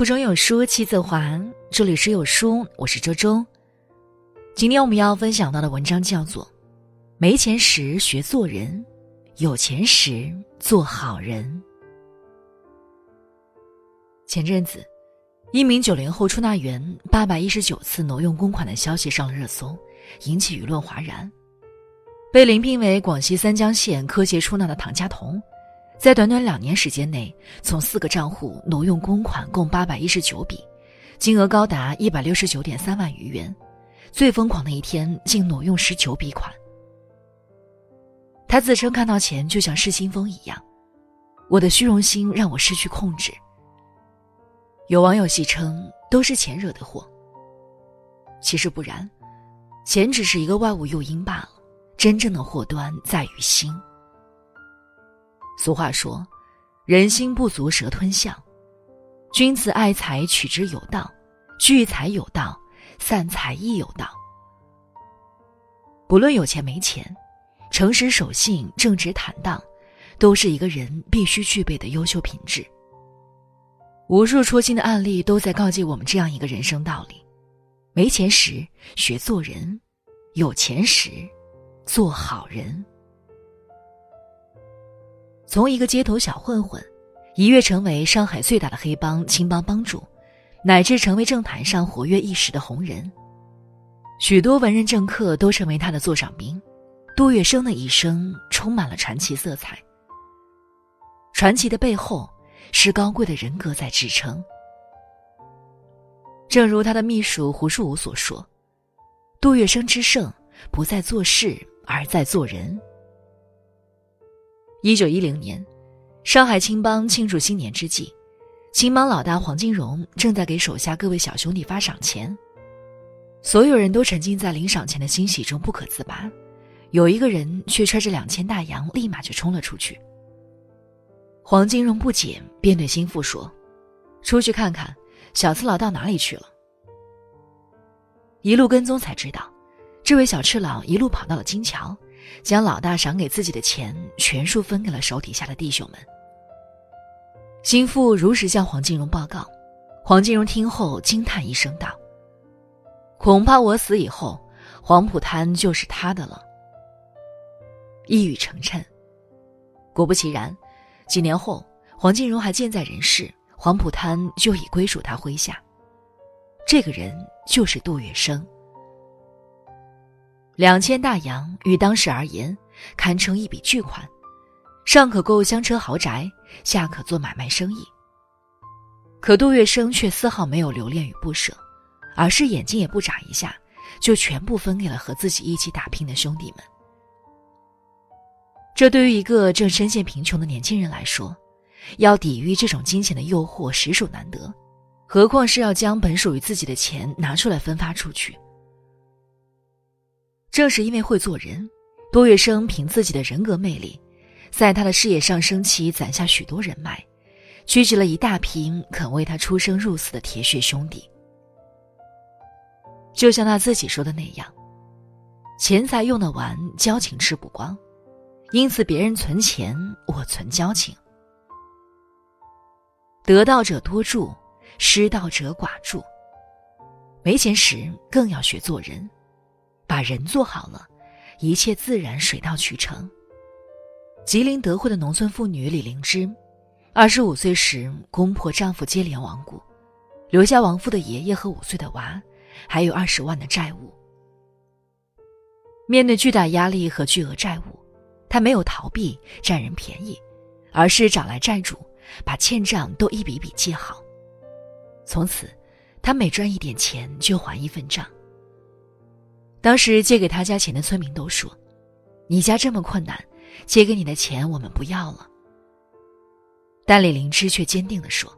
腹中有书气自华，这里是有书，我是周周。今天我们要分享到的文章叫做《没钱时学做人，有钱时做好人》。前阵子，一名九零后出纳员八百一十九次挪用公款的消息上了热搜，引起舆论哗然。被临聘为广西三江县科协出纳的唐家彤。在短短两年时间内，从四个账户挪用公款共八百一十九笔，金额高达一百六十九点三万余元。最疯狂的一天，竟挪用十九笔款。他自称看到钱就像失心疯一样，我的虚荣心让我失去控制。有网友戏称都是钱惹的祸。其实不然，钱只是一个外物诱因罢了，真正的祸端在于心。俗话说：“人心不足蛇吞象。”君子爱财，取之有道；聚财有道，散财亦有道。不论有钱没钱，诚实守信、正直坦荡，都是一个人必须具备的优秀品质。无数戳心的案例都在告诫我们这样一个人生道理：没钱时学做人，有钱时做好人。从一个街头小混混，一跃成为上海最大的黑帮青帮帮主，乃至成为政坛上活跃一时的红人。许多文人政客都成为他的座上宾。杜月笙的一生充满了传奇色彩。传奇的背后是高贵的人格在支撑。正如他的秘书胡树武所说：“杜月笙之胜，不在做事，而在做人。”一九一零年，上海青帮庆祝新年之际，青帮老大黄金荣正在给手下各位小兄弟发赏钱。所有人都沉浸在领赏钱的欣喜中不可自拔，有一个人却揣着两千大洋，立马就冲了出去。黄金荣不解，便对心腹说：“出去看看，小次郎到哪里去了。”一路跟踪才知道，这位小赤佬一路跑到了金桥。将老大赏给自己的钱全数分给了手底下的弟兄们。心腹如实向黄金荣报告，黄金荣听后惊叹一声道：“恐怕我死以后，黄浦滩就是他的了。”一语成谶。果不其然，几年后，黄金荣还健在人世，黄浦滩就已归属他麾下。这个人就是杜月笙。两千大洋于当时而言，堪称一笔巨款，上可购香车豪宅，下可做买卖生意。可杜月笙却丝毫没有留恋与不舍，而是眼睛也不眨一下，就全部分给了和自己一起打拼的兄弟们。这对于一个正深陷贫穷的年轻人来说，要抵御这种金钱的诱惑实属难得，何况是要将本属于自己的钱拿出来分发出去。正是因为会做人，杜月笙凭自己的人格魅力，在他的事业上升期攒下许多人脉，聚集了一大批肯为他出生入死的铁血兄弟。就像他自己说的那样：“钱财用得完，交情吃不光，因此别人存钱，我存交情。得道者多助，失道者寡助。没钱时更要学做人。”把人做好了，一切自然水到渠成。吉林德惠的农村妇女李灵芝，二十五岁时公婆丈夫接连亡故，留下亡夫的爷爷和五岁的娃，还有二十万的债务。面对巨大压力和巨额债务，她没有逃避占人便宜，而是找来债主，把欠账都一笔笔记好。从此，她每赚一点钱就还一份账。当时借给他家钱的村民都说：“你家这么困难，借给你的钱我们不要了。”但李灵芝却坚定地说：“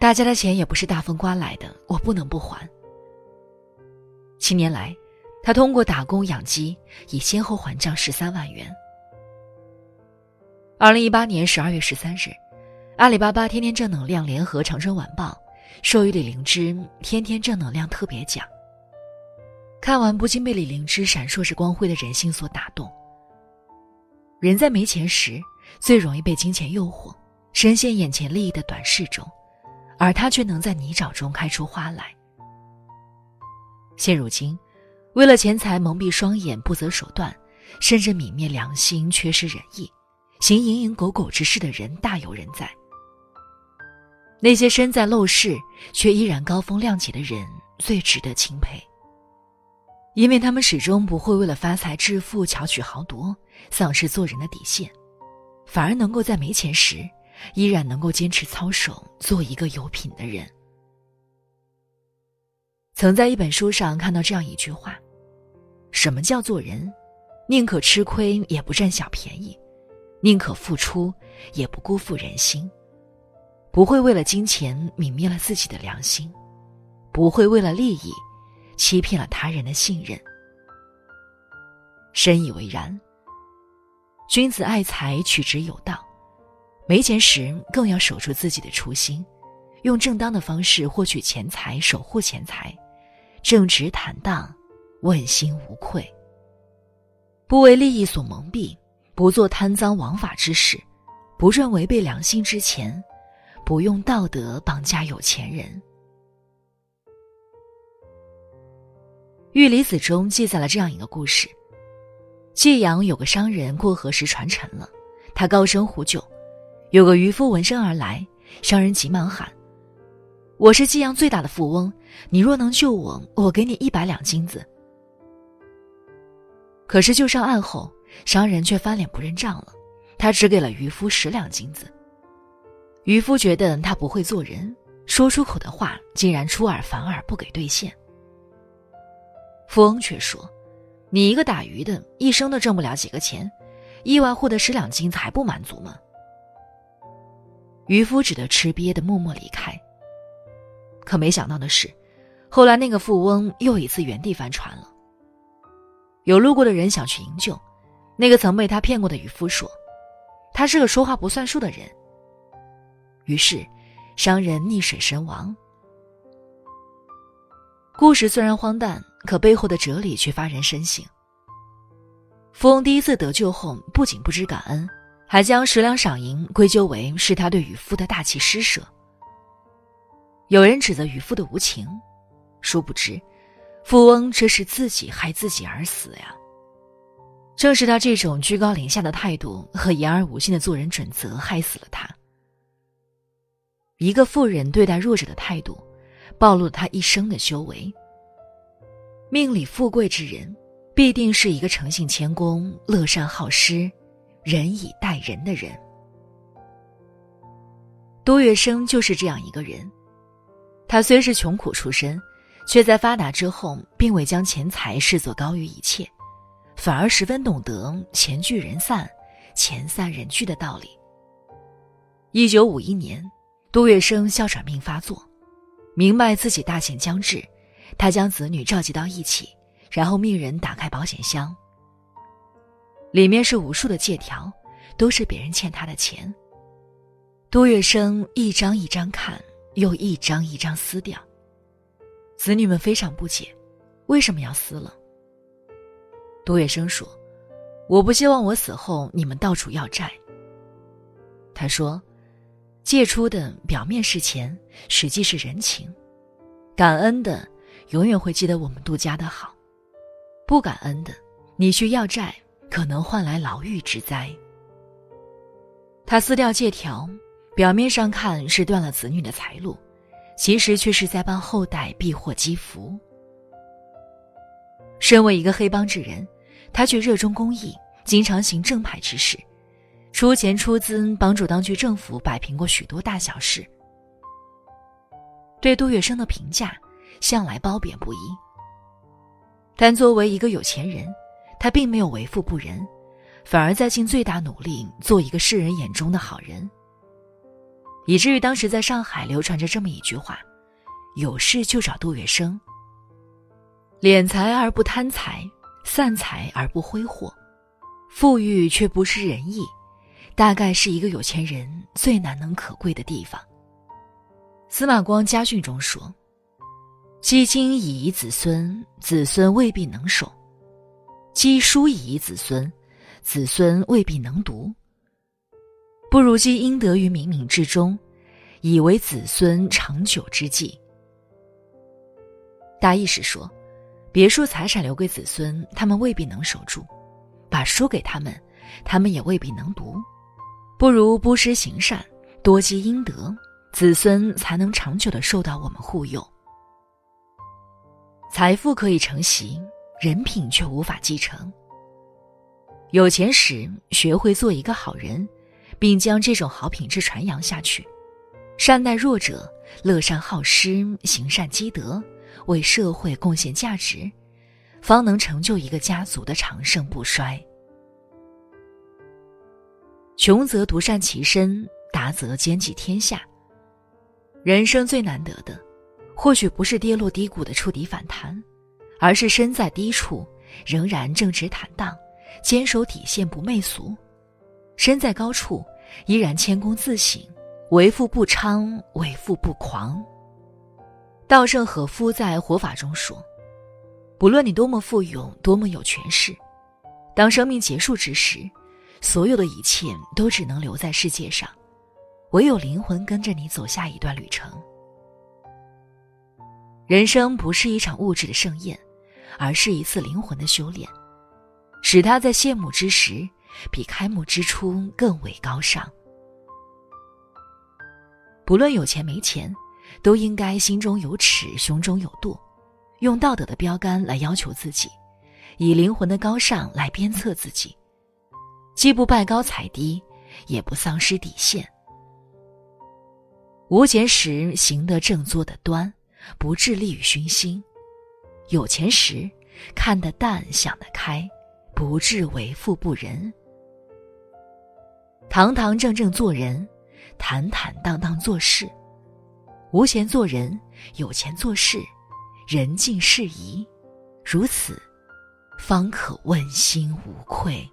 大家的钱也不是大风刮来的，我不能不还。”七年来，他通过打工养鸡，已先后还账十三万元。二零一八年十二月十三日，阿里巴巴天天正能量联合长春晚报授予李灵芝“天天正能量”特别奖。看完不禁被李灵芝闪烁着光辉的人性所打动。人在没钱时，最容易被金钱诱惑，深陷眼前利益的短视中，而他却能在泥沼中开出花来。现如今，为了钱财蒙蔽双眼、不择手段，甚至泯灭良心、缺失仁义、行蝇营狗苟之事的人大有人在。那些身在陋室却依然高风亮节的人，最值得钦佩，因为他们始终不会为了发财致富、巧取豪夺，丧失做人的底线，反而能够在没钱时，依然能够坚持操守，做一个有品的人。曾在一本书上看到这样一句话：“什么叫做人？宁可吃亏也不占小便宜，宁可付出也不辜负人心。”不会为了金钱泯灭了自己的良心，不会为了利益欺骗了他人的信任。深以为然。君子爱财，取之有道。没钱时更要守住自己的初心，用正当的方式获取钱财，守护钱财，正直坦荡，问心无愧。不为利益所蒙蔽，不做贪赃枉法之事，不赚违背良心之钱。不用道德绑架有钱人。《玉离子》中记载了这样一个故事：济阳有个商人过河时船沉了，他高声呼救，有个渔夫闻声而来，商人急忙喊：“我是济阳最大的富翁，你若能救我，我给你一百两金子。”可是救上岸后，商人却翻脸不认账了，他只给了渔夫十两金子。渔夫觉得他不会做人，说出口的话竟然出尔反尔，不给兑现。富翁却说：“你一个打鱼的，一生都挣不了几个钱，意外获得十两金子还不满足吗？”渔夫只得吃瘪的默默离开。可没想到的是，后来那个富翁又一次原地翻船了。有路过的人想去营救，那个曾被他骗过的渔夫说：“他是个说话不算数的人。”于是，商人溺水身亡。故事虽然荒诞，可背后的哲理却发人深省。富翁第一次得救后，不仅不知感恩，还将十两赏银归咎为是他对渔夫的大气施舍。有人指责渔夫的无情，殊不知，富翁这是自己害自己而死呀。正是他这种居高临下的态度和言而无信的做人准则，害死了他。一个富人对待弱者的态度，暴露了他一生的修为。命里富贵之人，必定是一个诚信谦恭、乐善好施、仁以待人的人。杜月笙就是这样一个人，他虽是穷苦出身，却在发达之后，并未将钱财视作高于一切，反而十分懂得“钱聚人散，钱散人聚”的道理。一九五一年。杜月笙哮喘病发作，明白自己大限将至，他将子女召集到一起，然后命人打开保险箱，里面是无数的借条，都是别人欠他的钱。杜月笙一张一张看，又一张一张撕掉。子女们非常不解，为什么要撕了？杜月笙说：“我不希望我死后你们到处要债。”他说。借出的表面是钱，实际是人情；感恩的永远会记得我们杜家的好，不感恩的，你去要债，可能换来牢狱之灾。他撕掉借条，表面上看是断了子女的财路，其实却是在帮后代避祸积福。身为一个黑帮之人，他却热衷公益，经常行正派之事。出钱出资帮助当局政府摆平过许多大小事，对杜月笙的评价向来褒贬不一。但作为一个有钱人，他并没有为富不仁，反而在尽最大努力做一个世人眼中的好人。以至于当时在上海流传着这么一句话：“有事就找杜月笙。”敛财而不贪财，散财而不挥霍，富裕却不失仁义。大概是一个有钱人最难能可贵的地方。司马光家训中说：“积金以遗子孙，子孙未必能守；积书以遗子孙，子孙未必能读。不如积阴德于冥冥之中，以为子孙长久之计。大意是说，别墅财产留给子孙，他们未必能守住；把书给他们，他们也未必能读。不如布施行善，多积阴德，子孙才能长久的受到我们护佑。财富可以承袭，人品却无法继承。有钱时，学会做一个好人，并将这种好品质传扬下去，善待弱者，乐善好施，行善积德，为社会贡献价值，方能成就一个家族的长盛不衰。穷则独善其身，达则兼济天下。人生最难得的，或许不是跌落低谷的触底反弹，而是身在低处仍然正直坦荡。坚守底线不媚俗，身在高处依然谦恭自省，为富不昌，为富不狂。稻盛和夫在《活法》中说：“不论你多么富有，多么有权势，当生命结束之时，所有的一切都只能留在世界上，唯有灵魂跟着你走下一段旅程。人生不是一场物质的盛宴，而是一次灵魂的修炼。”使他在谢幕之时，比开幕之初更为高尚。不论有钱没钱，都应该心中有尺，胸中有度，用道德的标杆来要求自己，以灵魂的高尚来鞭策自己，既不拜高踩低，也不丧失底线。无钱时行得正，坐得端，不致利于熏心；有钱时看得淡，想得开。不至为富不仁，堂堂正正做人，坦坦荡荡做事，无钱做人，有钱做事，人尽事宜，如此，方可问心无愧。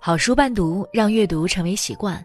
好书伴读，让阅读成为习惯。